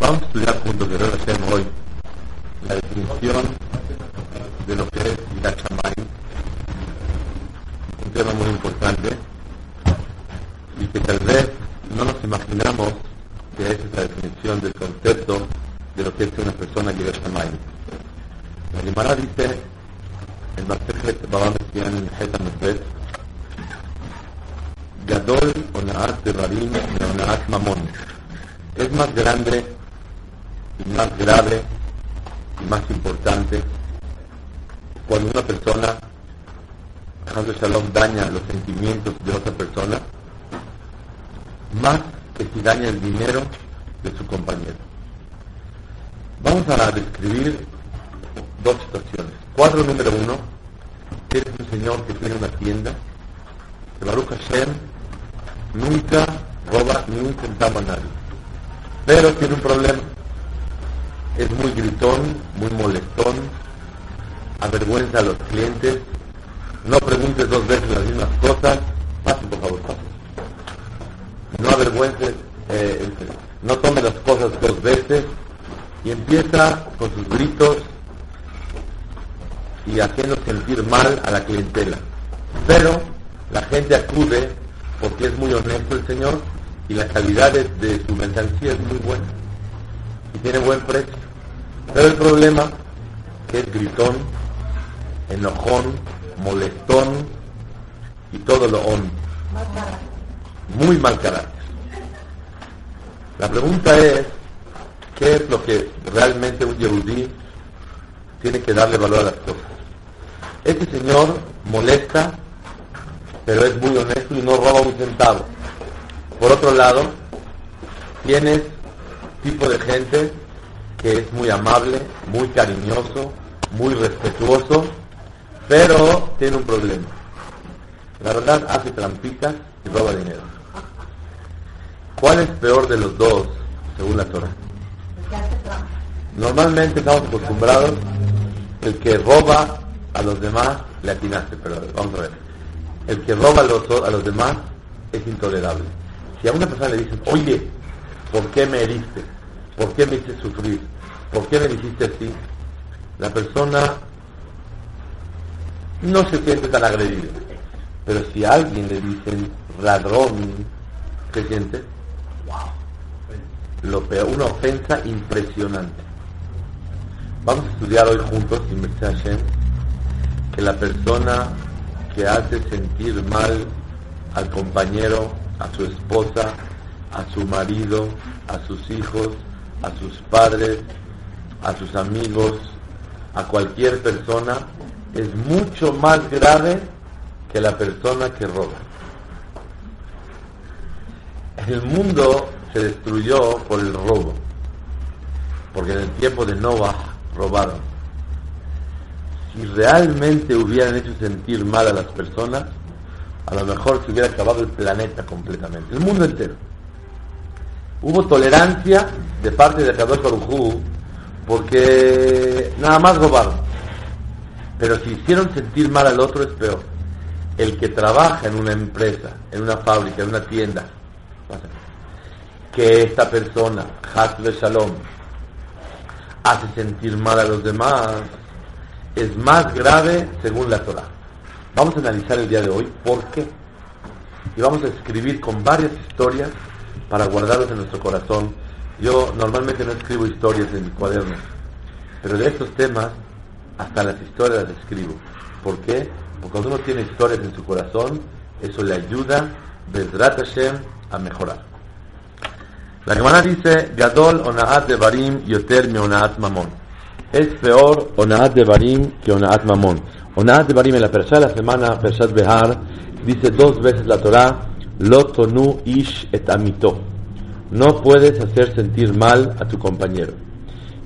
Vamos a estudiar juntos de Hashem hoy. La definición de lo que es Yachamay, un tema muy importante. Y que tal vez no nos imaginamos que es la definición del concepto de lo que es una persona que Yachamay. La Gemara dice Masejet en Gadol Onaat de Rarim Onaat Mamón es más grande y más grave y más importante cuando una persona, Hazlo Shalom, daña los sentimientos de otra persona, más que si daña el dinero de su compañero. Vamos a describir dos situaciones. Cuadro número uno, que es un señor que tiene una tienda, que Baruch Hashem nunca roba ni un centavo a nadie, pero tiene un problema es muy gritón, muy molestón, avergüenza a los clientes, no preguntes dos veces las mismas cosas, pasen por favor, pasen. No avergüences, eh, no tome las cosas dos veces y empieza con sus gritos y haciendo sentir mal a la clientela. Pero la gente acude porque es muy honesto el Señor y la calidad de, de su mercancía es muy buena y tiene buen precio. Pero el problema que es gritón, enojón, molestón y todo lo on. Muy mal carácter. La pregunta es, ¿qué es lo que realmente un yehudí tiene que darle valor a las cosas? Este señor molesta, pero es muy honesto y no roba un centavo. Por otro lado, tienes tipo de gente que es muy amable, muy cariñoso, muy respetuoso, pero tiene un problema. La verdad hace trampitas y roba dinero. ¿Cuál es peor de los dos, según la Torah? Normalmente estamos acostumbrados el que roba a los demás le atinaste, pero vamos a ver. El que roba a los, a los demás es intolerable. Si a una persona le dicen, oye, ¿por qué me heriste? ¿Por qué me hiciste sufrir? ¿Por qué me dijiste así? La persona no se siente tan agredida. Pero si a alguien le dicen ladrón, ¿qué siente? Lo peor, una ofensa impresionante. Vamos a estudiar hoy juntos, Hashem, que la persona que hace sentir mal al compañero, a su esposa, a su marido, a sus hijos, a sus padres, a sus amigos, a cualquier persona, es mucho más grave que la persona que roba. El mundo se destruyó por el robo, porque en el tiempo de Noah robaron. Si realmente hubieran hecho sentir mal a las personas, a lo mejor se hubiera acabado el planeta completamente, el mundo entero. Hubo tolerancia de parte de Kadosh Baruj porque nada más robaron. Pero si hicieron sentir mal al otro es peor. El que trabaja en una empresa, en una fábrica, en una tienda, que esta persona, Hasbe Shalom, hace sentir mal a los demás, es más grave según la Torah. Vamos a analizar el día de hoy por qué. Y vamos a escribir con varias historias para guardarlos en nuestro corazón. Yo normalmente no escribo historias en mi cuaderno, pero de estos temas hasta las historias las escribo. ¿Por qué? Porque cuando uno tiene historias en su corazón, eso le ayuda, Bezrat Hashem, a mejorar. La hermana dice, Gadol onaat de barim yoter mi onaat mamón. Es peor onaat de barim que onaat mamón. Onaat de barim en la persona de la semana, Pershat Behar, Dice dos veces la Torah, Lotonu ish et amito. No puedes hacer sentir mal a tu compañero.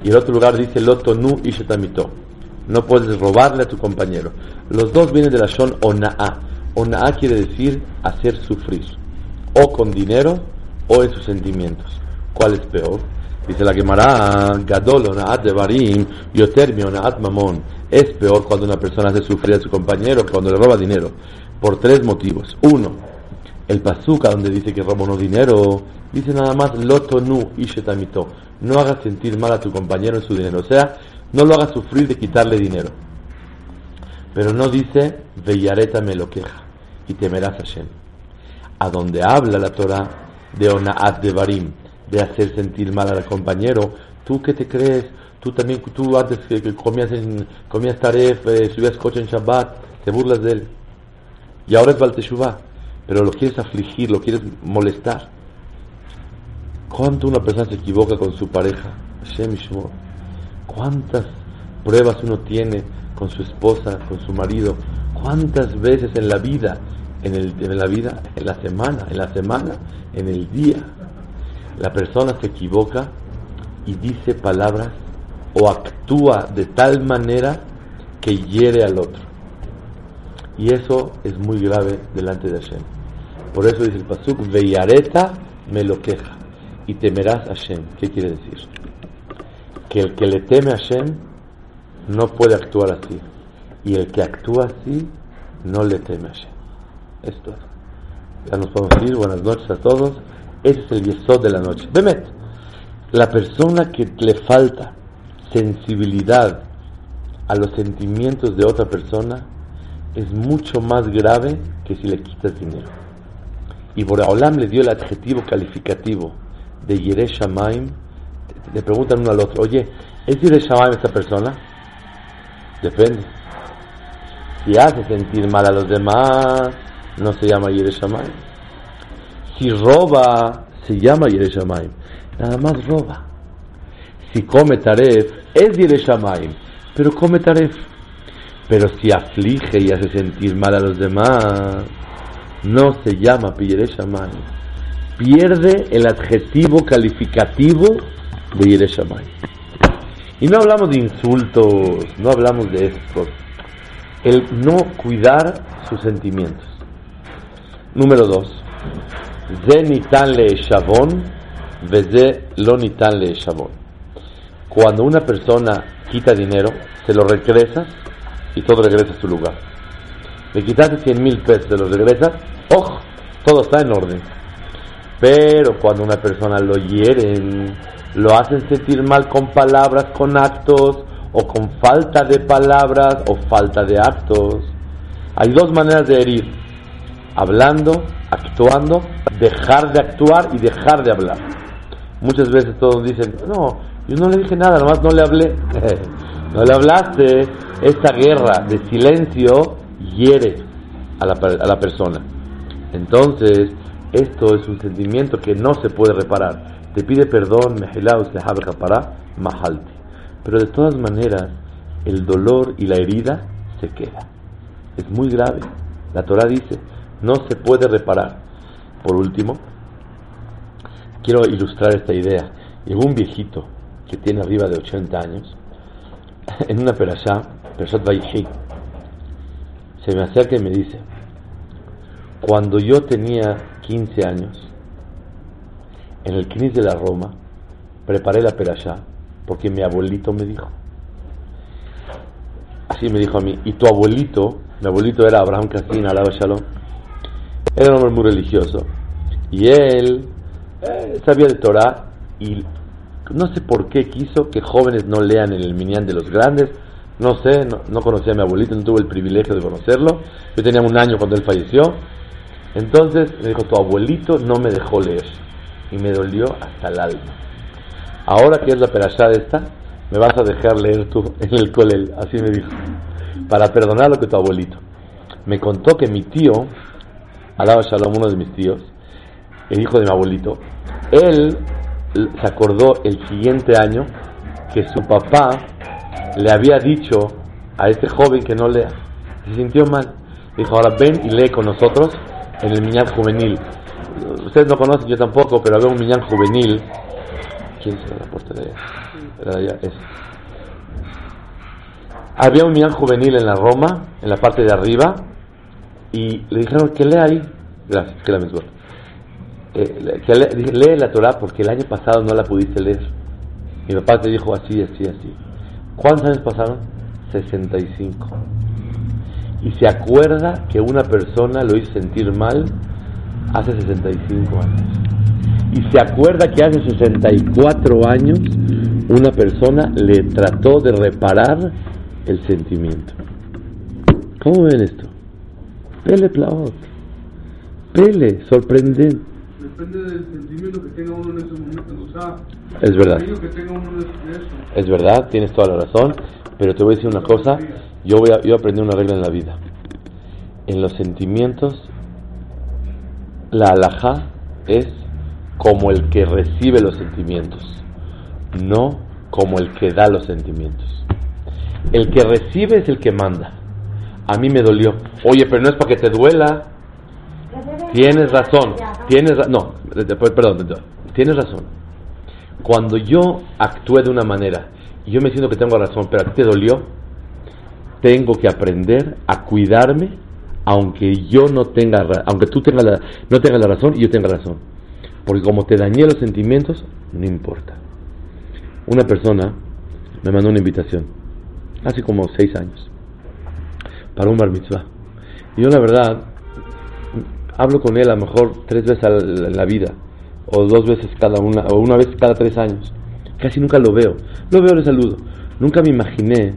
Y el otro lugar dice Lotonu ish et amito. No puedes robarle a tu compañero. Los dos vienen de la Shon Ona'a. Ona'a quiere decir hacer sufrir. O con dinero o en sus sentimientos. ¿Cuál es peor? Dice la Gemara, Gadol Onaat de Barim, Yotermi Onaat Mamón. Es peor cuando una persona hace sufrir a su compañero cuando le roba dinero. Por tres motivos. Uno, el Pazuca, donde dice que roba no dinero, dice nada más Lotonu Ishetamito. No hagas sentir mal a tu compañero en su dinero. O sea, no lo hagas sufrir de quitarle dinero. Pero no dice Veyareta me lo queja y temerás a Hashem. A donde habla la Torah de Onaat de Barim, de hacer sentir mal al compañero, ¿tú qué te crees? Tú también, tú antes que, comías, en, comías taref, eh, subías coche en Shabbat, te burlas de él. Y ahora es Balteshuvah, pero lo quieres afligir, lo quieres molestar. ¿Cuánto una persona se equivoca con su pareja? ¿Cuántas pruebas uno tiene con su esposa, con su marido? ¿Cuántas veces en la vida, en, el, en la vida, en la semana, en la semana, en el día, la persona se equivoca y dice palabras o actúa de tal manera que hiere al otro. Y eso es muy grave delante de Hashem. Por eso dice el Pasuk, Veyareta me lo queja y temerás a Hashem. ¿Qué quiere decir? Que el que le teme a Hashem no puede actuar así. Y el que actúa así no le teme a Hashem. Esto es. Ya nos podemos ir. Buenas noches a todos. Ese es el yesod de la noche. Bemet, la persona que le falta sensibilidad a los sentimientos de otra persona es mucho más grave que si le quitas dinero. Y Boraholam le dio el adjetivo calificativo de Yeresh Shamaim. Le preguntan uno al otro, oye, ¿es Yeresh Shamaim esta persona? Depende. Si hace sentir mal a los demás, no se llama Yeresh Shamaim si roba, se llama Yereshamaim. Nada más roba. Si come taref, es Yereshamaim, pero come taref. Pero si aflige y hace sentir mal a los demás, no se llama Yereshamaim. Pierde el adjetivo calificativo de Yereshamaim. Y no hablamos de insultos, no hablamos de esto. El no cuidar sus sentimientos. Número dos, ze nitan le shavon, veze lo nitan le shavon. Cuando una persona quita dinero, se lo regresas y todo regresa a su lugar. Le quitaste 100 mil pesos, se lo regresas, ¡ojo! Todo está en orden. Pero cuando una persona lo hieren, lo hacen sentir mal con palabras, con actos, o con falta de palabras o falta de actos. Hay dos maneras de herir, hablando actuando, dejar de actuar y dejar de hablar. Muchas veces todos dicen, no, yo no le dije nada, nomás no le hablé. no le hablaste. Esta guerra de silencio hiere a la, a la persona. Entonces, esto es un sentimiento que no se puede reparar. Te pide perdón, para mahalti. Pero de todas maneras, el dolor y la herida se queda. Es muy grave. La Torah dice, no se puede reparar. Por último, quiero ilustrar esta idea. Llegó un viejito que tiene arriba de 80 años en una perashá, Perashat Vayhi. Se me acerca y me dice, cuando yo tenía 15 años, en el Knis de la Roma, preparé la perashá porque mi abuelito me dijo. Así me dijo a mí, y tu abuelito, mi abuelito era Abraham Kassin, alaba Shalom, era un hombre muy religioso. Y él eh, sabía de Torah y no sé por qué quiso que jóvenes no lean el Minyan de los grandes. No sé, no, conocía a mi abuelito, no tuve el privilegio de conocerlo. Yo tenía un año cuando él falleció. Entonces me dijo, tu abuelito no me dejó leer. Y me dolió hasta el alma. Ahora que es la perashá de esta, me vas a dejar leer tú en el colel. Así me dijo. Para perdonar lo que tu abuelito. Me contó que mi tío Alaba Shalom, uno de mis tíos, el hijo de mi abuelito, él se acordó el siguiente año que su papá le había dicho a este joven que no lea. Se sintió mal. Dijo, ahora ven y lee con nosotros en el Miñán Juvenil. Ustedes no conocen, yo tampoco, pero había un Miñán Juvenil. ¿Quién se la puerta de allá? Había un Miñán Juvenil en la Roma, en la parte de arriba, y le dijeron que lea ahí. Gracias, que la misma. Eh, lee la Torah porque el año pasado no la pudiste leer. Mi papá te dijo así, así, así. ¿Cuántos años pasaron? 65 y se acuerda que una persona lo hizo sentir mal hace 65 años. Y se acuerda que hace 64 años una persona le trató de reparar el sentimiento. ¿Cómo ven esto? Pele plaot. Pele, sorprendente. Depende del sentimiento que tenga uno en ese momento. es verdad. Es verdad, tienes toda la razón. Pero te voy a decir una cosa. Yo voy a, yo aprendí una regla en la vida. En los sentimientos, la alajá es como el que recibe los sentimientos, no como el que da los sentimientos. El que recibe es el que manda. A mí me dolió. Oye, pero no es para que te duela. Tienes razón. Tienes no, perdón, tienes razón. Cuando yo actué de una manera y yo me siento que tengo razón, pero a ti te dolió, tengo que aprender a cuidarme aunque yo no tenga aunque tú tengas no tengas la razón y yo tenga razón porque como te dañé los sentimientos no importa una persona me mandó una invitación hace como seis años para un bar mitzvah y yo la verdad hablo con él a lo mejor tres veces en la vida o dos veces cada una o una vez cada tres años casi nunca lo veo lo veo le saludo nunca me imaginé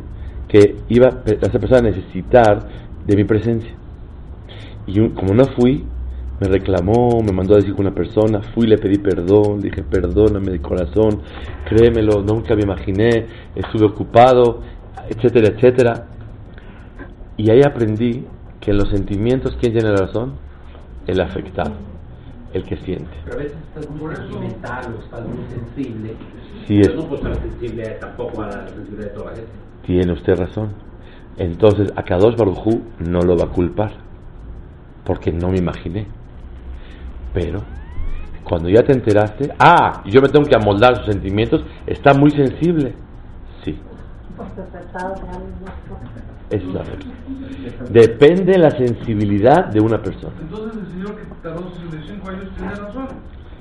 que iba a esa persona a necesitar de mi presencia. Y como no fui, me reclamó, me mandó a decir con una persona, fui, le pedí perdón, dije perdóname de corazón, créemelo, nunca me imaginé, estuve ocupado, etcétera, etcétera. Y ahí aprendí que en los sentimientos, ¿quién tiene la razón? El afectado, el que siente. Pero a veces estás muy sentimental o estás muy sensible. Sí, es... no puedo estar sensible tampoco a la sensibilidad de toda la gente. Tiene usted razón. Entonces, a Kadosh Barujú no lo va a culpar, porque no me imaginé. Pero, cuando ya te enteraste, ah, yo me tengo que amoldar sus sentimientos, está muy sensible. Sí. Es la regla. Depende de la sensibilidad de una persona. Entonces, el señor que tardó 65 años tiene razón.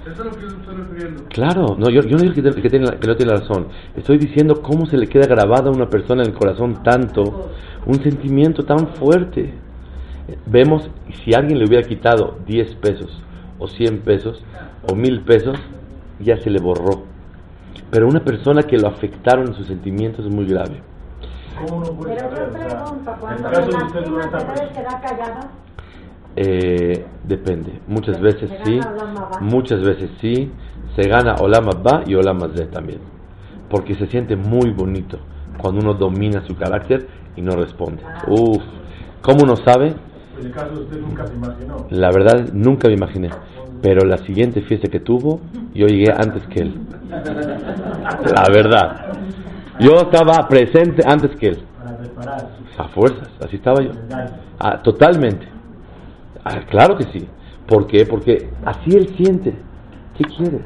Eso es lo que yo estoy refiriendo. Claro, no, yo, yo no digo que, que, tiene, que, no tiene razón. Estoy diciendo cómo se le queda grabada a una persona en el corazón tanto, un sentimiento tan fuerte. Vemos, si alguien le hubiera quitado 10 pesos, o 100 pesos, o 1000 pesos, ya se le borró. Pero una persona que lo afectaron en sus sentimientos es muy grave. ¿Cómo no puede Pero yo pregunto, cuando lastima, ¿se debe quedar callada? Eh, depende. Muchas veces sí, muchas veces sí. Se gana Olama Ba y Olama Z también. Porque se siente muy bonito cuando uno domina su carácter y no responde. Ah. Uf, ¿cómo uno sabe? En el caso de usted nunca se imaginó. La verdad, nunca me imaginé. Pero la siguiente fiesta que tuvo, yo llegué antes que él. La verdad. Yo estaba presente antes que él. A fuerzas, así estaba yo. Ah, totalmente. Ah, claro que sí. ¿Por qué? Porque así él siente. ¿Qué quieres?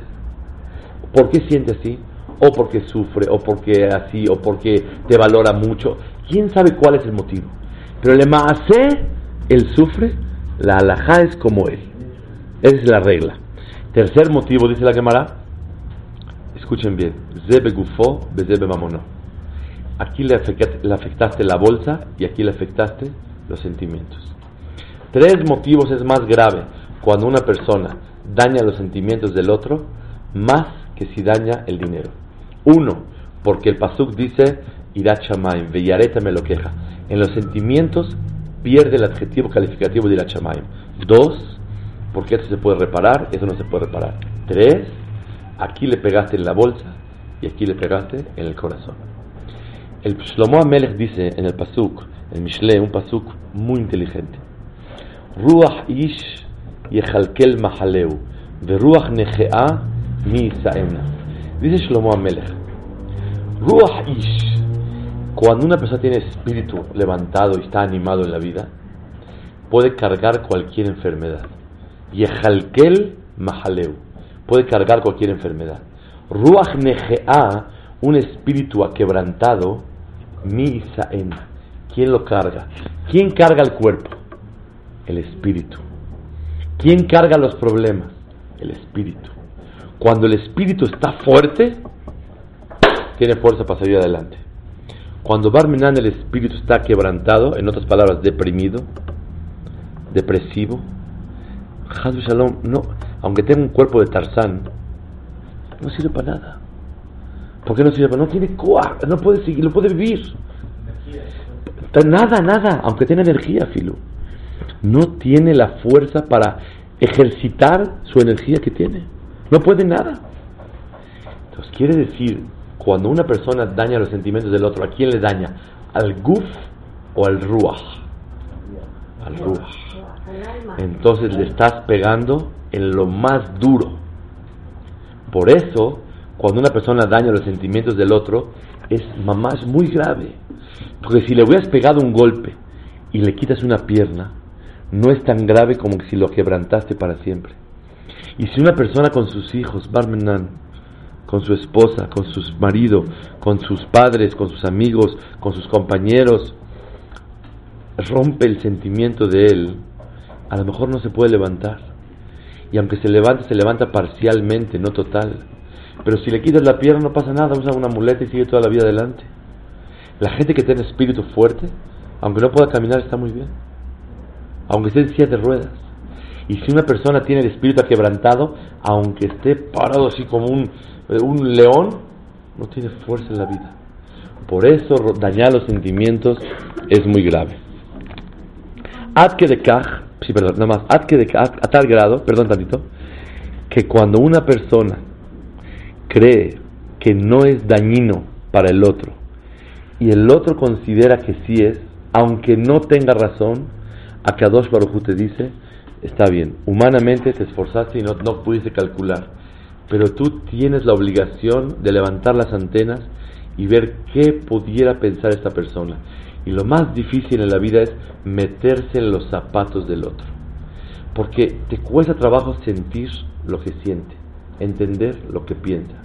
¿Por qué siente así? O porque sufre, o porque así, o porque te valora mucho. ¿Quién sabe cuál es el motivo? Pero el maase, él sufre, la alajá es como él. Esa es la regla. Tercer motivo, dice la Gemara. Escuchen bien. Zebe gufo, bezebe mamono. Aquí le afectaste la bolsa y aquí le afectaste los sentimientos. Tres motivos es más grave cuando una persona daña los sentimientos del otro más que si daña el dinero. Uno, porque el pasuk dice irachamaim, veyareta me lo queja. En los sentimientos pierde el adjetivo calificativo de irachamaim. Dos, porque esto se puede reparar, eso no se puede reparar. Tres, aquí le pegaste en la bolsa y aquí le pegaste en el corazón. El Shlomo Amelech dice en el pasuk, el Mishle, un pasuk muy inteligente. Ruach ish yechalkel mahaleu, ruach nechea mi. Dice Shlomo Amelech, Ruach ish, cuando una persona tiene espíritu levantado y está animado en la vida, puede cargar cualquier enfermedad. Yehalkel Mahaleu puede cargar cualquier enfermedad. Ruach Nege'a, un espíritu aquebrantado, Mi Isaen. ¿Quién lo carga? ¿Quién carga el cuerpo? El espíritu. ¿Quién carga los problemas? El espíritu. Cuando el espíritu está fuerte, tiene fuerza para salir adelante. Cuando Barminan el espíritu está quebrantado, en otras palabras, deprimido, depresivo, Shalom, no, aunque tenga un cuerpo de Tarzán, no sirve para nada. ¿Por qué no sirve para No tiene coa, no puede seguir, no puede vivir. Nada, nada, aunque tenga energía, Filo. No tiene la fuerza para ejercitar su energía que tiene. No puede nada. Entonces quiere decir, cuando una persona daña los sentimientos del otro, ¿a quién le daña? ¿Al guf o al ruach? Al ruach entonces le estás pegando en lo más duro. Por eso, cuando una persona daña los sentimientos del otro, es mamás muy grave. Porque si le hubieras pegado un golpe y le quitas una pierna, no es tan grave como si lo quebrantaste para siempre. Y si una persona con sus hijos, Barmenan, con su esposa, con su marido, con sus padres, con sus amigos, con sus compañeros, rompe el sentimiento de él, a lo mejor no se puede levantar. Y aunque se levante, se levanta parcialmente, no total. Pero si le quitas la pierna no pasa nada, usa una muleta y sigue toda la vida adelante. La gente que tiene espíritu fuerte, aunque no pueda caminar, está muy bien. Aunque esté en silla de ruedas. Y si una persona tiene el espíritu quebrantado, aunque esté parado así como un, eh, un león, no tiene fuerza en la vida. Por eso dañar los sentimientos es muy grave. Ad de sí, perdón, nada más, a, tal grado, perdón tantito, que cuando una persona cree que no es dañino para el otro y el otro considera que sí es, aunque no tenga razón, a Kadosh Baruj te dice, está bien, humanamente te esforzaste y no, no pudiste calcular, pero tú tienes la obligación de levantar las antenas y ver qué pudiera pensar esta persona. Y lo más difícil en la vida es meterse en los zapatos del otro. Porque te cuesta trabajo sentir lo que siente, entender lo que piensa,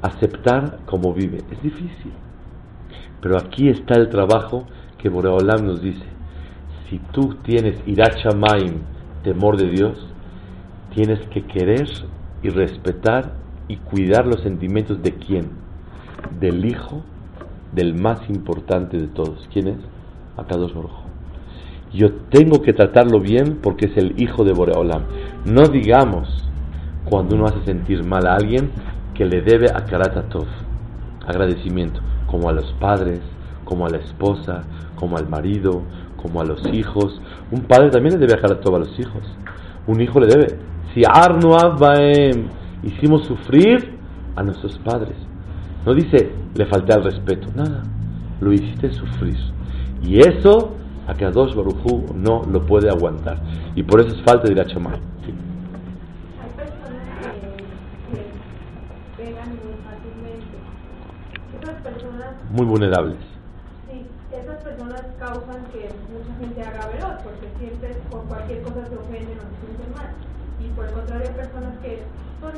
aceptar cómo vive. Es difícil. Pero aquí está el trabajo que Boreolam nos dice. Si tú tienes irachamaim, temor de Dios, tienes que querer y respetar y cuidar los sentimientos de quién? Del Hijo del más importante de todos. ¿Quién es? Akadosh Baruj. Yo tengo que tratarlo bien porque es el hijo de Boreolam. No digamos cuando uno hace sentir mal a alguien que le debe a Karatatov, agradecimiento, como a los padres, como a la esposa, como al marido, como a los hijos. Un padre también le debe a Karatatov a los hijos. Un hijo le debe. Si Arnu hicimos sufrir a nuestros padres. No dice, le falté al respeto, nada. Lo hiciste sufrir. Y eso, a que a dos Barujú no lo puede aguantar. Y por eso es falta de ir a chamar. Sí. Hay personas que, pegan muy fácilmente. Esas personas. Muy vulnerables. Sí, esas personas causan que mucha gente haga veloz, porque siempre por cualquier cosa se ofenden o se sienten mal. Y por el contrario, hay personas que son,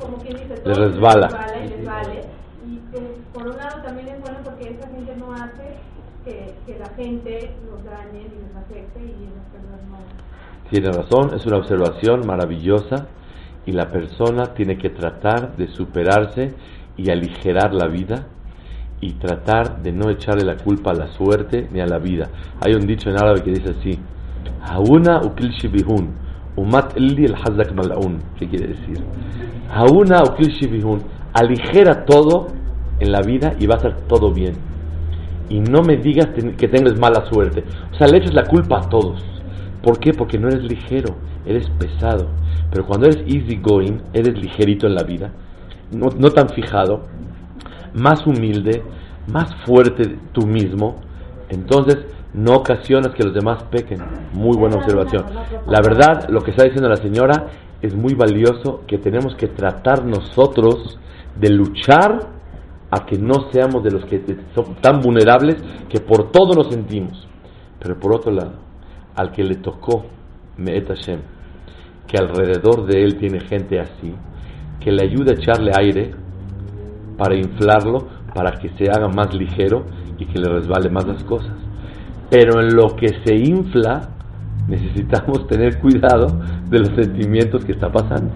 como quien dice, les resbala. Les resbala y les vale por un lado también es bueno porque esa gente no hace que, que la gente los dañe y les afecte y las personas no. Tiene razón, es una observación maravillosa y la persona tiene que tratar de superarse y aligerar la vida y tratar de no echarle la culpa a la suerte ni a la vida. Hay un dicho en árabe que dice así: Hauna ukil shibihun, umat el hazak mal'un. ¿Qué quiere decir? Hauna ukil shibihun aligera todo en la vida y va a ser todo bien. Y no me digas que tengas mala suerte. O sea, le echas la culpa a todos. ¿Por qué? Porque no eres ligero, eres pesado. Pero cuando eres easy going, eres ligerito en la vida, no, no tan fijado, más humilde, más fuerte tú mismo, entonces no ocasionas que los demás pequen. Muy buena observación. La verdad, lo que está diciendo la señora es muy valioso que tenemos que tratar nosotros de luchar a que no seamos de los que son tan vulnerables que por todo nos sentimos. Pero por otro lado, al que le tocó Me'et Hashem, que alrededor de él tiene gente así, que le ayude a echarle aire para inflarlo, para que se haga más ligero y que le resbale más las cosas. Pero en lo que se infla, necesitamos tener cuidado de los sentimientos que está pasando.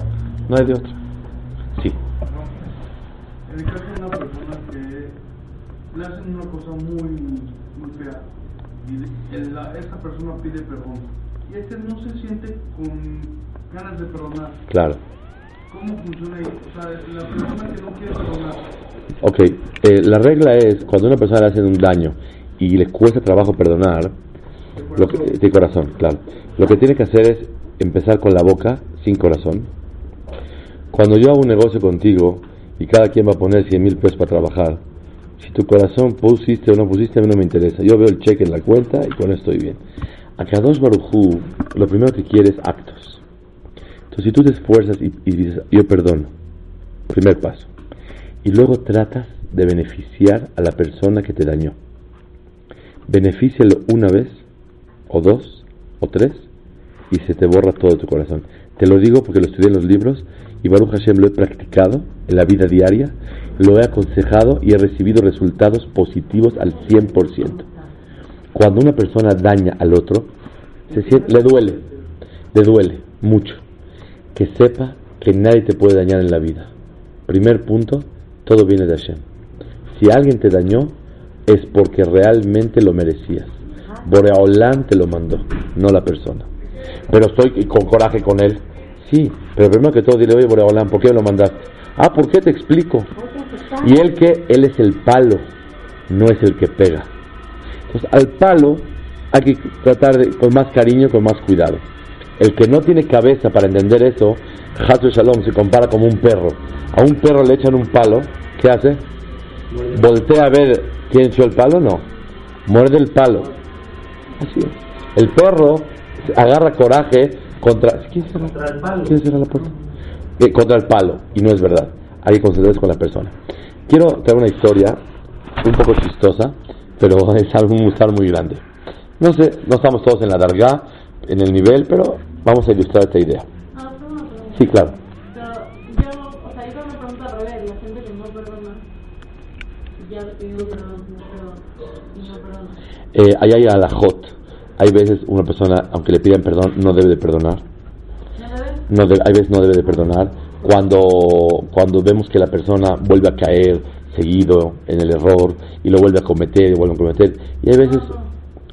No hay de otra. Sí. En el caso de una persona que le hacen una cosa muy, muy fea y la- esa persona pide perdón y este no se siente con ganas de perdonar, Claro. ¿cómo funciona ahí? O sea, la persona que no quiere perdonar, Ok, eh, la regla es cuando a una persona le hacen un daño y le cuesta trabajo perdonar, lo que, de corazón, claro. Lo que tiene que hacer es empezar con la boca, sin corazón. Cuando yo hago un negocio contigo y cada quien va a poner 100 mil pesos para trabajar, si tu corazón pusiste o no pusiste, a mí no me interesa. Yo veo el cheque en la cuenta y con eso estoy bien. A Kadosh Barujú, lo primero que quiere es actos. Entonces, si tú te esfuerzas y, y dices, yo perdono, primer paso y luego tratas de beneficiar a la persona que te dañó. Benefícialo una vez, o dos, o tres, y se te borra todo tu corazón. Te lo digo porque lo estudié en los libros y Baruch Hashem lo he practicado en la vida diaria, lo he aconsejado y he recibido resultados positivos al 100%. Cuando una persona daña al otro, se siente, le duele, le duele mucho. Que sepa que nadie te puede dañar en la vida. Primer punto, todo viene de Hashem. Si alguien te dañó, es porque realmente lo merecías. Boreolán te lo mandó, no la persona. Pero estoy con coraje con él. Sí, pero primero que todo dile, oye Boreolán, ¿por qué me lo mandaste? Ah, ¿por qué te explico? Y él que, él es el palo, no es el que pega. Entonces, al palo hay que tratar de, con más cariño, con más cuidado. El que no tiene cabeza para entender eso, Hasu Shalom se compara como un perro. A un perro le echan un palo, ¿qué hace? Voltea a ver quién echó el palo, no. Muerde el palo. Así es. El perro agarra coraje contra. ¿Quién cerró? Contra el palo. ¿Quién cerró la puerta? Eh, contra el palo, y no es verdad. Hay que concentrarse con la persona. Quiero traer una historia un poco chistosa, pero es algo un musar muy grande. No sé, no estamos todos en la dargá, en el nivel, pero vamos a ilustrar esta idea. Ah. Sí, claro. Pero yo, o sea, yo tengo una pregunta al revés, la gente que no perdona, ya le pidió perdón, no perdona, y no perdona. Eh, ahí hay alajot. Hay veces una persona, aunque le pidan perdón, no debe de perdonar. No de- hay veces no debe de perdonar. Cuando, cuando vemos que la persona vuelve a caer seguido en el error y lo vuelve a cometer y vuelve a cometer. Y hay veces...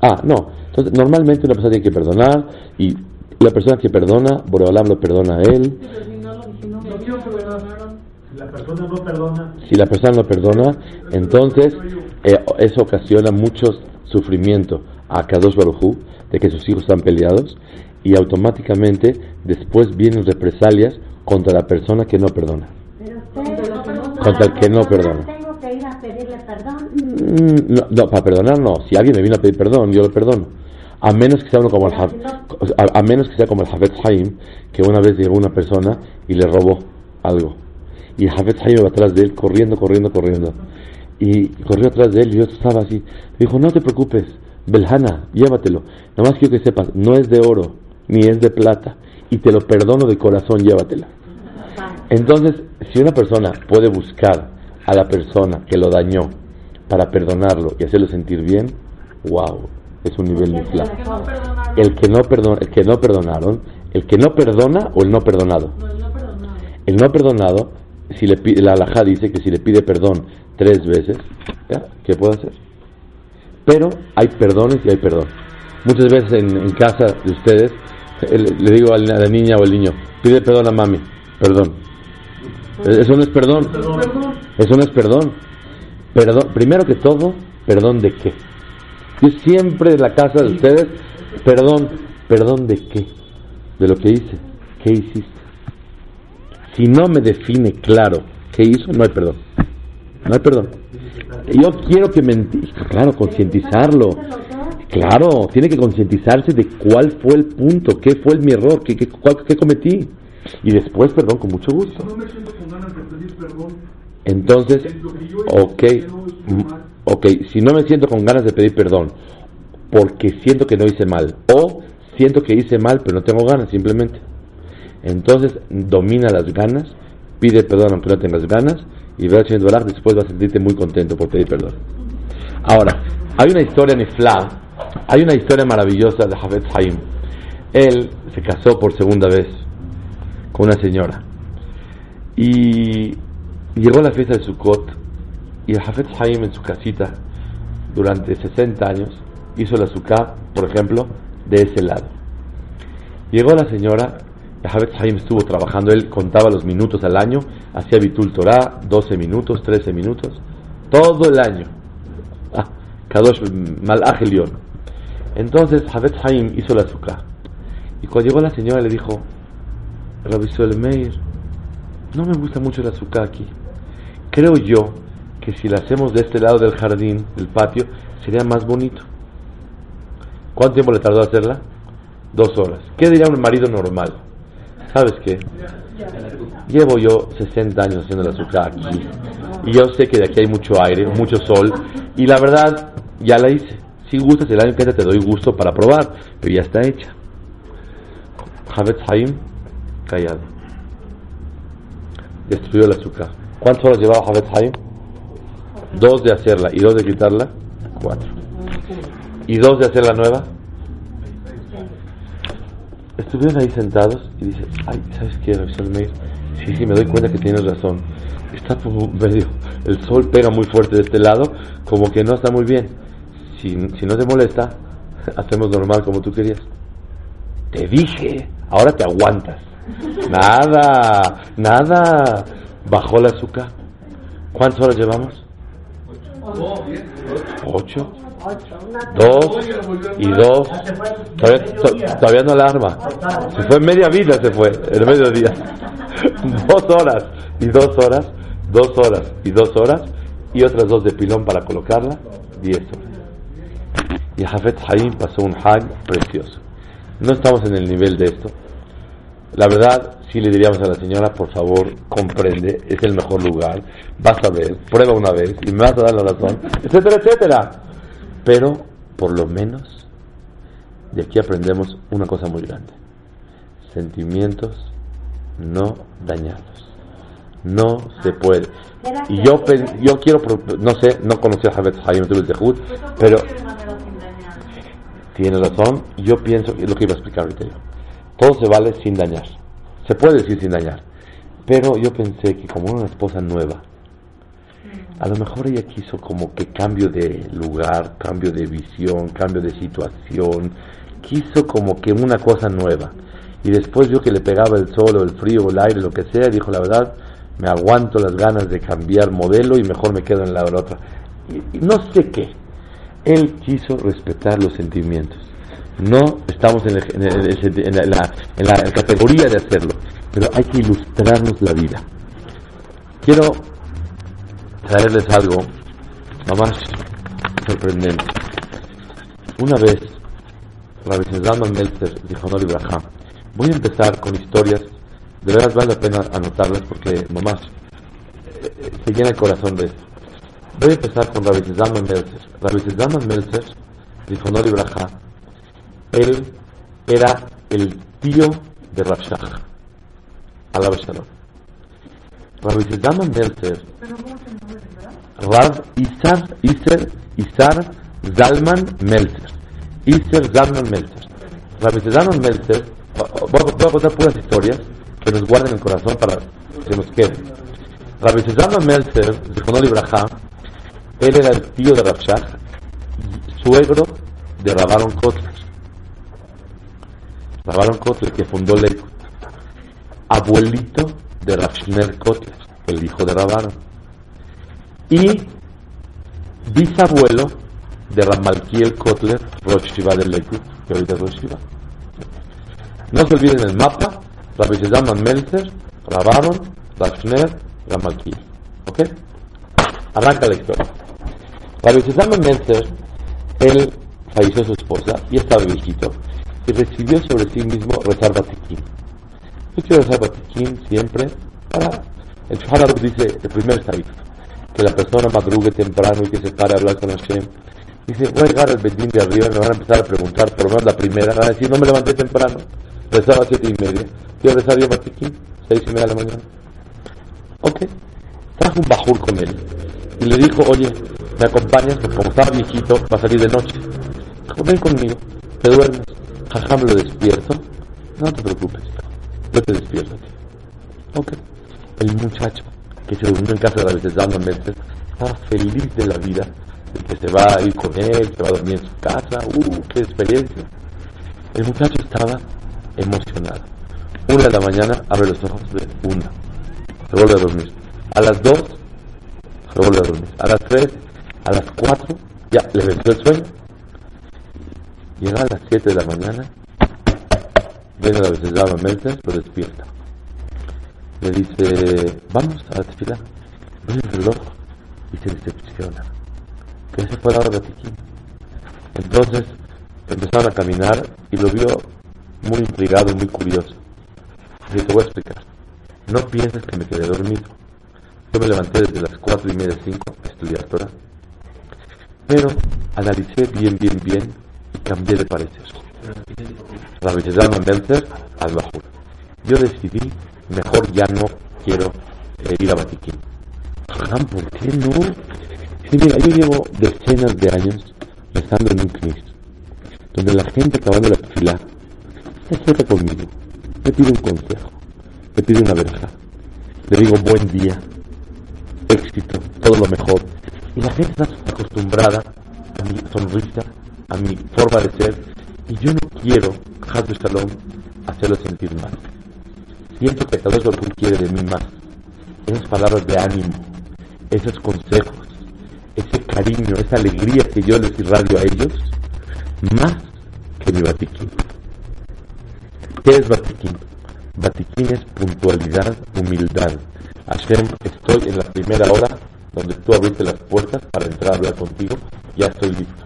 Ah, no. Entonces, normalmente una persona tiene que perdonar y la persona que perdona, Boreolam lo perdona a él. La persona no perdona, Si la persona no perdona, entonces eh, eso ocasiona mucho sufrimiento a Kadosh Barujú de que sus hijos están peleados y automáticamente después vienen represalias contra la persona que no perdona. No Contra el que no perdona. Tengo que ir a pedirle perdón. Mm, No, no, para perdonar no. Si alguien me vino a pedir perdón, yo lo perdono. A menos que sea uno como el a, a menos que sea como el Hafez Haim, que una vez llegó una persona y le robó algo. Y el Hafez Haim iba atrás de él, corriendo, corriendo, corriendo. Y corrió atrás de él y yo estaba así. Me dijo, no te preocupes, Belhana, llévatelo. Nada más quiero que sepas, no es de oro, ni es de plata. Y te lo perdono de corazón, llévatela. Entonces, si una persona puede buscar a la persona que lo dañó para perdonarlo y hacerlo sentir bien, wow, es un nivel muy el que no perdonaron, El que no perdon, el que no perdonaron, el que no perdona o el no perdonado. el no perdonado. El no perdonado, si le pide, la alajá dice que si le pide perdón tres veces, ¿ya? ¿qué puede hacer? Pero hay perdones y hay perdón. Muchas veces en, casa de ustedes, eh, le, digo a la, a la niña o al niño, pide perdón a mami, perdón. Eh, Eso no es perdón. Eso no es perdón. Perdón, primero que todo, perdón de qué. Yo siempre en la casa de ustedes, perdón, perdón de qué. De lo que hice. ¿Qué hiciste? Si no me define claro qué hizo, no hay perdón. No hay perdón. Yo quiero que me claro, concientizarlo. Claro, tiene que concientizarse de cuál fue el punto, qué fue mi error, qué, qué, cuál- qué cometí. Y después, perdón, con mucho gusto. no me siento con ganas de pedir perdón. Entonces, ok, ok, si no me siento con ganas de pedir perdón porque siento que no hice mal o siento que hice mal, pero no tengo ganas, simplemente. Entonces, domina las ganas, pide perdón aunque no tengas ganas, y ve al Baraj, después vas a sentirte muy contento por pedir perdón. Ahora, hay una historia en Ifla, hay una historia maravillosa de Hafez Haim. Él se casó por segunda vez con una señora. Y llegó la fiesta de Sukkot y el Hafez Haim en su casita durante 60 años hizo la Sukkah, por ejemplo, de ese lado. Llegó la señora, el Hafez Haim estuvo trabajando, él contaba los minutos al año, hacía Bitul Torah, 12 minutos, 13 minutos, todo el año. Ah, Kadosh Malach. Entonces Hafez Haim hizo la Sukkah. Y cuando llegó la señora le dijo, Rabbi Meir, no me gusta mucho la azúcar aquí. Creo yo que si la hacemos de este lado del jardín, del patio, sería más bonito. ¿Cuánto tiempo le tardó hacerla? Dos horas. ¿Qué diría un marido normal? ¿Sabes qué? Llevo yo 60 años haciendo la azúcar aquí. Y yo sé que de aquí hay mucho aire, mucho sol. Y la verdad, ya la hice. Si gustas, el año que te doy gusto para probar. Pero ya está hecha. Javet Haim, callado destruyó el azúcar. ¿Cuántas horas llevaba Javet Haim? Dos de hacerla y dos de quitarla, cuatro. ¿Y dos de hacer la nueva? Estuvieron ahí sentados y dice, ay, ¿sabes qué, Meir? Sí, sí, me doy cuenta que tienes razón. Está medio, el sol pega muy fuerte de este lado, como que no está muy bien. Si, si no te molesta, hacemos normal como tú querías. Te dije, ahora te aguantas. Nada, nada. Bajó el azúcar. ¿Cuántas horas llevamos? Ocho. Dos y dos. Todavía, no la arma. Se fue media vida, se fue, en medio día. Dos horas y dos horas, dos horas y dos horas y otras dos de pilón para colocarla, diez horas. Y Jafet Haim pasó un hag precioso. No estamos en el nivel de esto, la verdad, si le diríamos a la señora, por favor, comprende, es el mejor lugar, vas a ver, prueba una vez y me vas a dar la razón, etcétera, etcétera. Pero, por lo menos, de aquí aprendemos una cosa muy grande. Sentimientos no dañados. No se puede. Y yo, yo quiero, no sé, no conocí a Javet Hayim pero tiene razón. Yo pienso, es lo que iba a explicar ahorita yo todo se vale sin dañar. Se puede decir sin dañar. Pero yo pensé que como una esposa nueva, a lo mejor ella quiso como que cambio de lugar, cambio de visión, cambio de situación, quiso como que una cosa nueva. Y después yo que le pegaba el sol o el frío o el aire, lo que sea, dijo la verdad, me aguanto las ganas de cambiar modelo y mejor me quedo en la otra. No sé qué. Él quiso respetar los sentimientos. No estamos en, la, categoría de hacerlo, pero hay que ilustrarnos la vida. Quiero traerles algo más sorprendente. Una vez, Rabbi Meltzer dijo, no Ibrahim, voy a empezar con historias, de verdad vale la pena anotarlas porque nomás eh, se llena el corazón de esto. Voy a empezar con Rabbi Meltzer. Rabbi Meltzer dijo, no Ibrahim, él era el tío de Rav Shach. Alaba Shalom. Rabbi Zalman Meltzer, Rav Isar, Isar, Isar Zalman Meltzer. Isar Zalman Meltzer. Rabbi Zalman Meltzer, voy a contar puras historias que nos guarden el corazón para que nos queden. Rabbi Zalman Meltzer, de Ibrahim, él era el tío de Rav Shach, suegro de Rabaron Kotler. Rabaron Kotler, que fundó Leikut, abuelito de Rafshner Kotler, el hijo de Rabaron, y bisabuelo de Ramalkiel Kotler, Rosh Shiva de Leikut, que ahorita es Rosh Shiva. No se olviden el mapa, Rabbi Zedaman Melzer, Rabaron, Rafshner, Ramalkiel. ¿Ok? Arranca la historia. Rabbi Zedaman Melzer, él falleció su esposa y estaba viejito y recibió sobre sí mismo rezar Batiquín. Yo quiero rezar Batiquín siempre para... El Shahar dice, el primer tarif, que la persona madrugue temprano y que se pare a hablar con Hashem, Dice, voy a llegar al Bedín de arriba, me van a empezar a preguntar, por lo menos la primera, van a decir, no me levanté temprano, rezaba a siete y media, a rezar yo Batiquín, seis y media de la mañana. Ok, trajo un bajur con él y le dijo, oye, me acompañas, porque como estaba viejito, va a salir de noche. Ven conmigo, te duermes. Jajam lo despierto. No te preocupes, yo te despierto. Ok. El muchacho que se durmió en casa de la Betesdama Mercer estaba feliz de la vida, de que se va a ir con él, que va a dormir en su casa. ¡Uh, qué experiencia! El muchacho estaba emocionado. Una de la mañana abre los ojos de una. Se vuelve a dormir. A las dos se vuelve a dormir. A las tres, a las cuatro, ya le venció el sueño. Llega a las siete de la mañana, viene la Betesdama Mercer, lo despierta le dice, vamos a la tefila. Ve el reloj y se decepciona. Que ese fue la hora. Entonces empezaron a caminar y lo vio muy intrigado y muy curioso. Y te voy a explicar. No pienses que me quedé dormido. Yo me levanté desde las cuatro y media, cinco a estudiar Torah. Pero analicé bien, bien, bien cambié de parecer. Bechedama Meltzer al Bajur. Yo decidí mejor ya no quiero eh, ir a Vatiquín. ¿por qué no? Sí, mira, yo llevo decenas de años rezando en un knis, donde la gente acabando la fila se acerca conmigo, me pide un consejo, me pide una verja, le digo buen día, éxito, todo lo mejor, y la gente está acostumbrada a mi sonrisa, a mi forma de ser, y yo no quiero, Hazbe Shalom, hacerlo sentir mal. Siento vez lo que quiere de mí más. Esas palabras de ánimo, esos consejos, ese cariño, esa alegría que yo les irradio a ellos, más que mi batiquín. ¿Qué es batiquín? Batiquín es puntualidad, humildad. Hashem, estoy en la primera hora donde tú abriste las puertas para entrar a hablar contigo, ya estoy listo.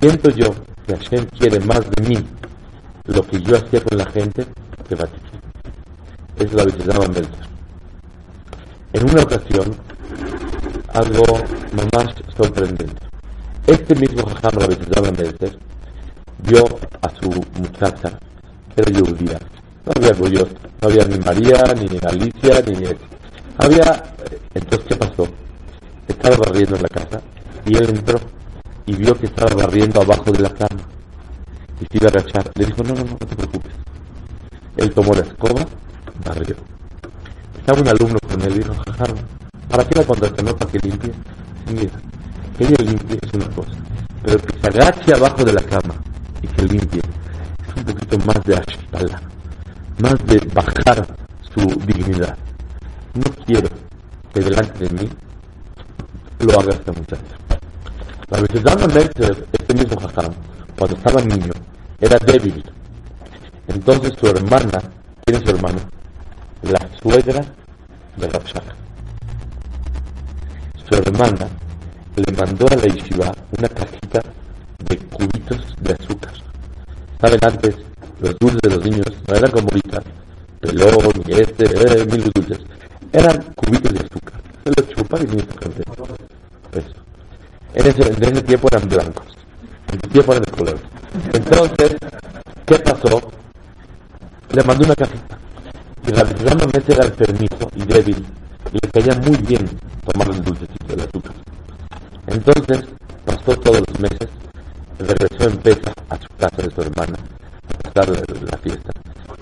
Siento yo que Hashem quiere más de mí lo que yo hacía con la gente que batiquín es la visitaban Meltzer. En una ocasión, algo más sorprendente. Este mismo Jajam, la Meltzer, vio a su muchacha, que era judía. No había Goyot, no había ni María, ni Alicia, ni. Había, entonces, ¿qué pasó? Estaba barriendo en la casa y él entró y vio que estaba barriendo abajo de la cama y se iba a agachar. Le dijo, no, no, no, no te preocupes. Él tomó la escoba barrio. Estaba un alumno con él y dijo, ¿para qué la contraté? No, para que limpie. Y mira, que ella limpie es una cosa, pero que se agache abajo de la cama y que limpie es un poquito más de ashpala, más de bajar su dignidad. No quiero que delante de mí lo haga esta muchacha. La este mismo Jajam, cuando estaba niño, era débil. Entonces su hermana, ¿quién es su hermano? la suegra de Rapshak. Su hermana le mandó a la yeshiva una cajita de cubitos de azúcar. Saben antes, los dulces de los niños no eran como ahorita, pelón este, eh, mil dulces. Eran cubitos de azúcar. Se los chupan y niños. En ese, en ese tiempo eran blancos. En ese tiempo eran de color. Entonces, ¿qué pasó? Le mandó una cajita y rápidamente era el permiso y débil, y le caía muy bien tomar el dulcecito del azúcar. Entonces, pasó todos los meses, regresó en pesa a su casa de su hermana, a pasar la, fiesta.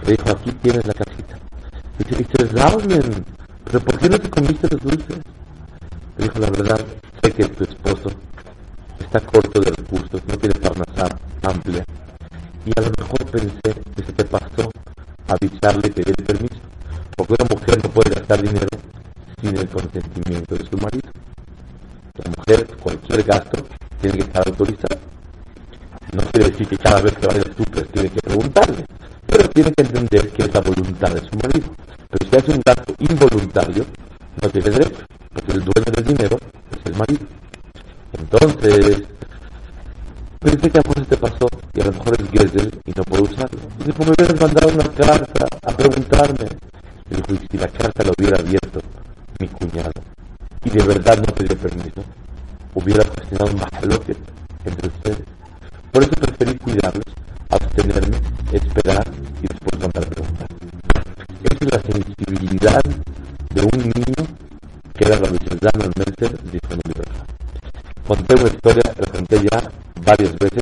Le dijo, aquí tienes la casita. Dice, dice, Raumen, pero ¿por qué no te comiste los dulces? Le dijo, la verdad, sé que tu esposo está corto de recursos, no tiene farmacia amplia, y a lo mejor pensé que se te pasó avisarle dé el permiso, porque una mujer no puede gastar dinero sin el consentimiento de su marido. La mujer, cualquier gasto, tiene que estar autorizada. No quiere decir que cada vez que vaya al súper tiene que preguntarle, pero tiene que entender que es la voluntad de su marido. Pero si hace un gasto involuntario, no tiene derecho, porque el dueño del dinero es el marido. Entonces, pensé que a te pasó y a lo mejor es Gesell y no puedo usarlo. Dice, como me hubieras mandado una carta a preguntarme. Le dijo, y si la carta la hubiera abierto mi cuñado y de verdad no pedía permiso, hubiera cuestionado un ya varias veces.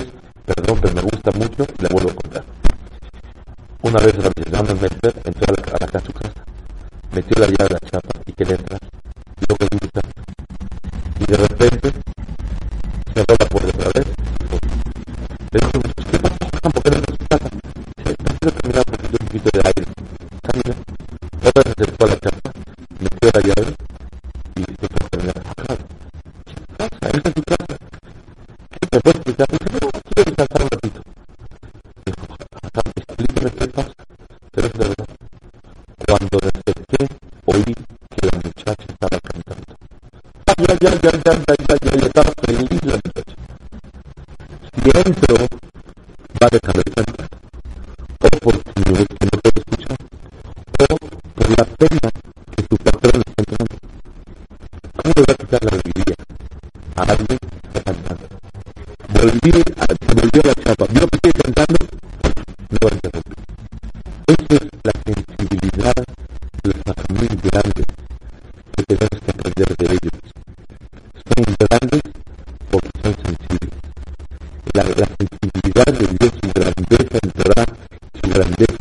usted sentará grandeza.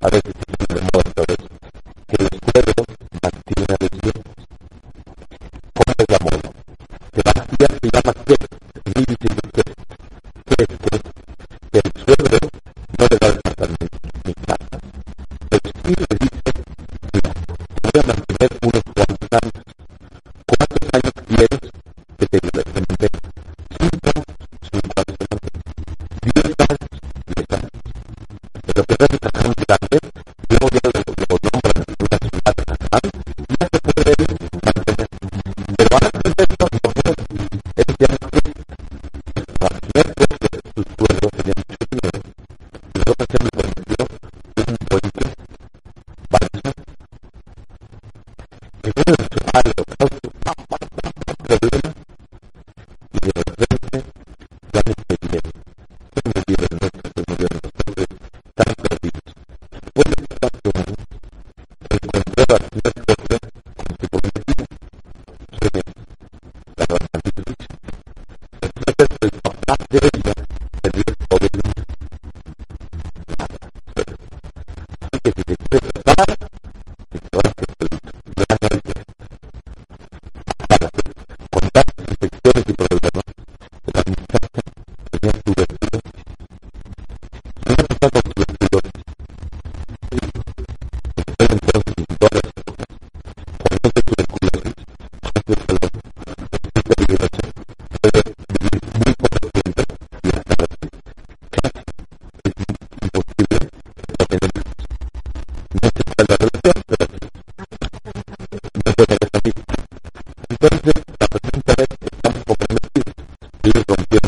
avec rompió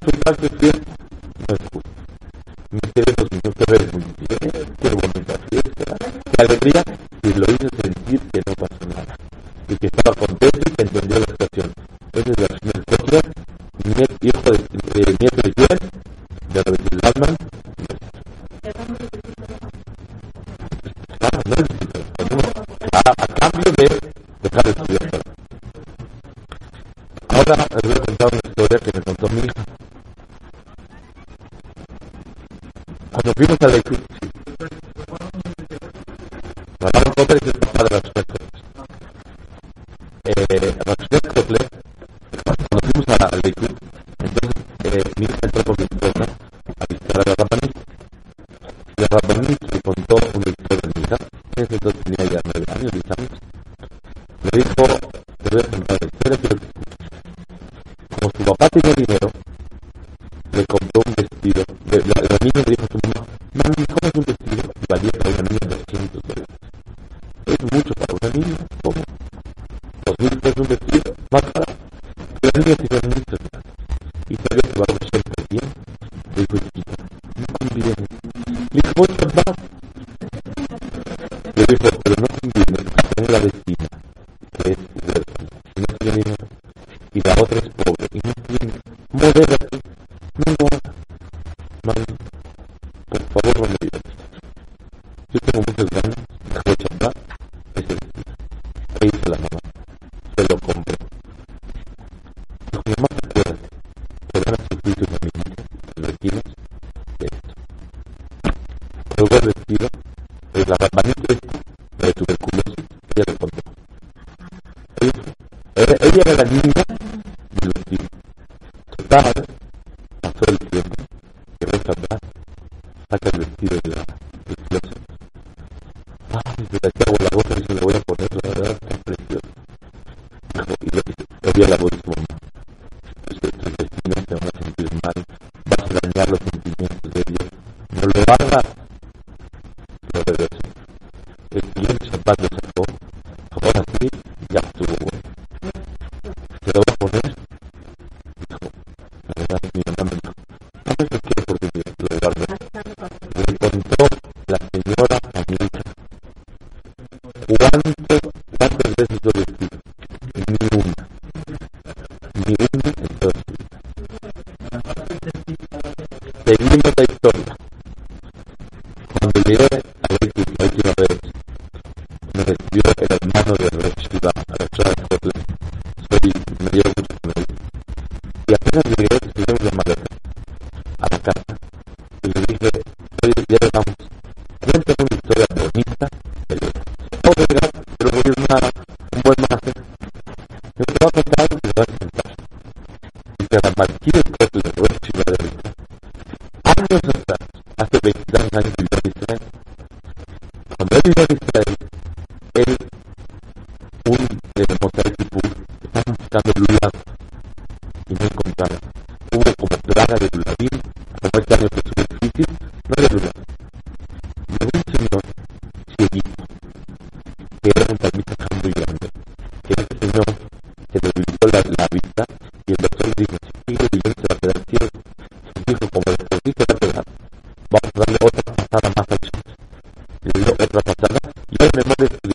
Ecco, intanto il cliente per cui mettere così, non per ella era la niña de los tipos. Total, la vez pasada, las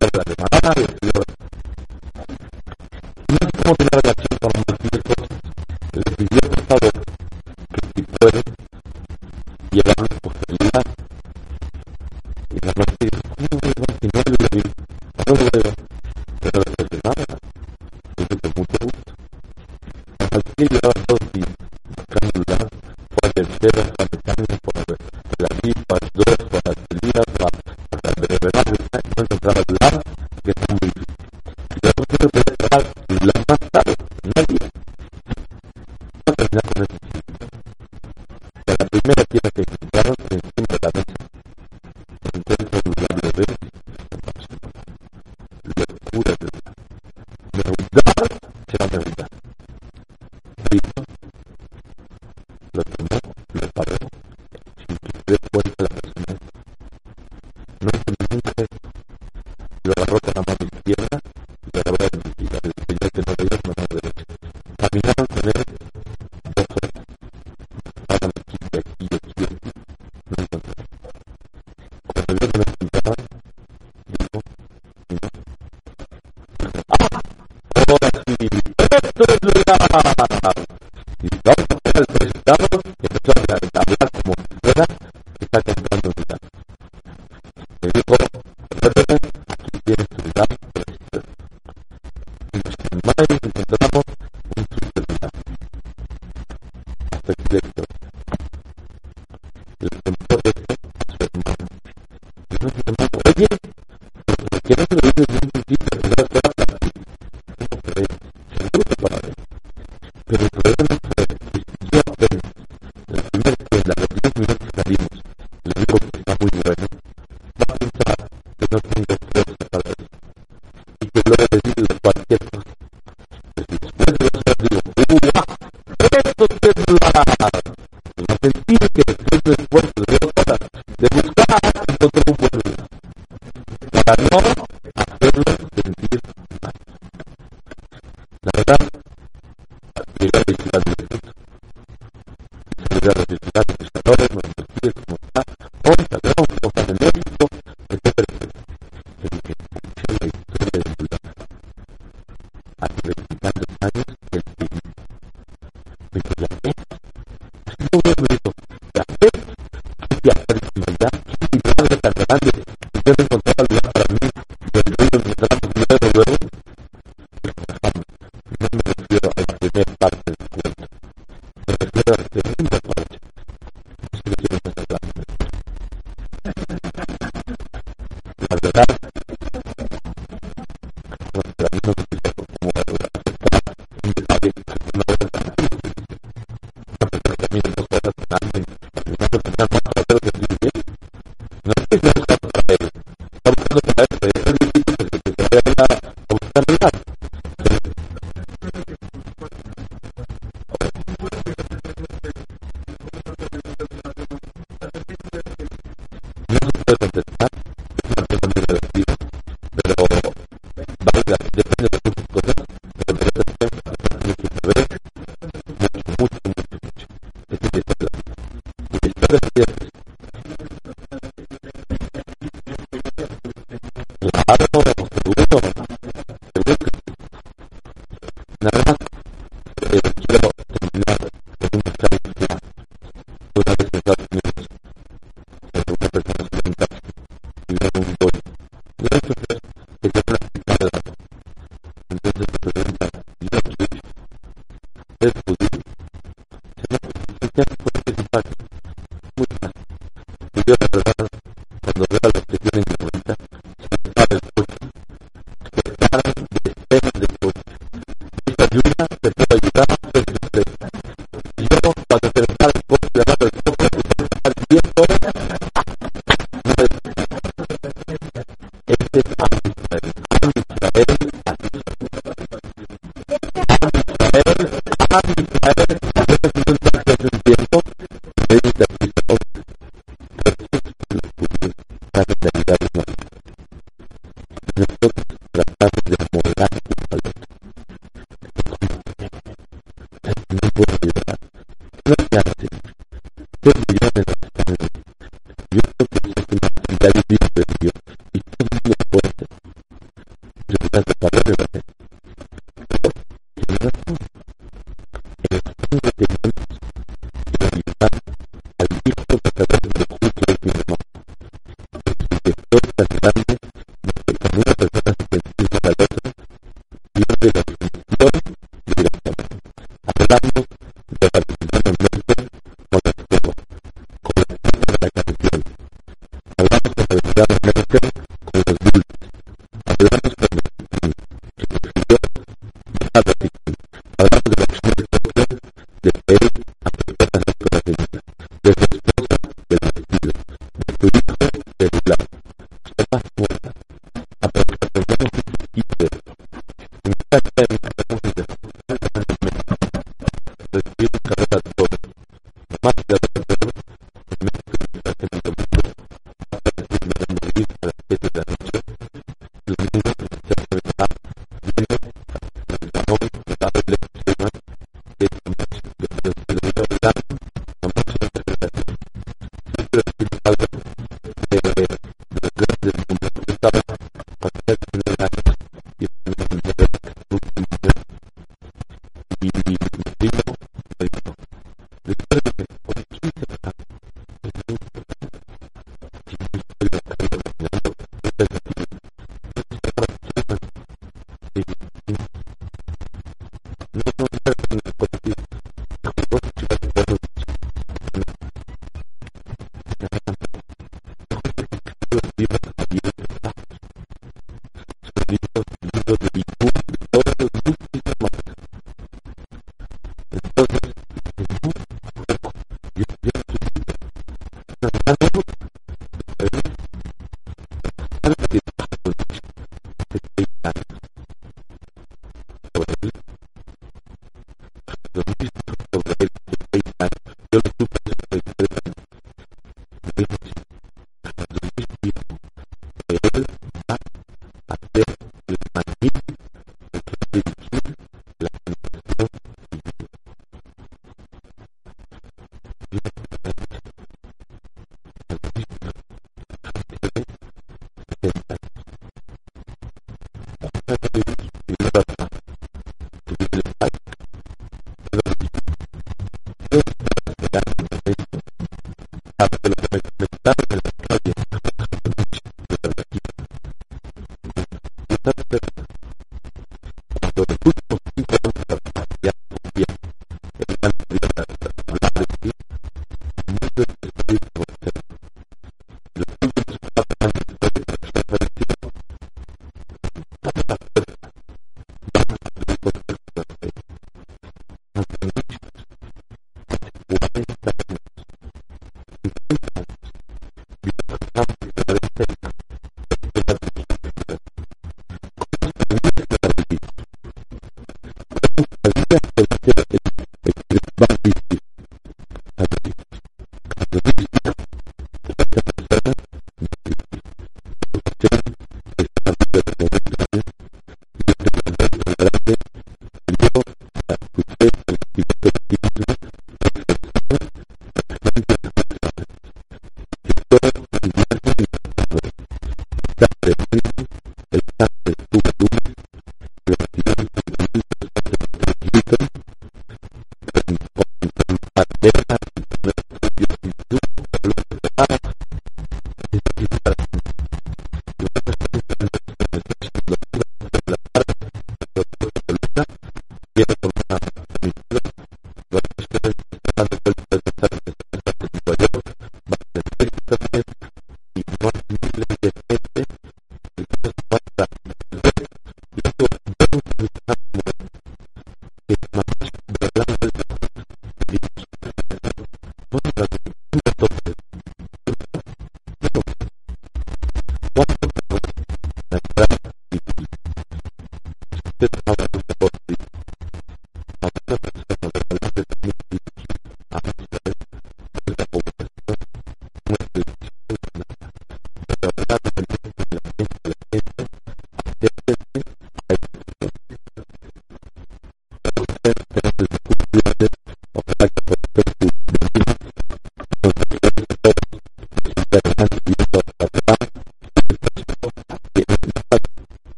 Nada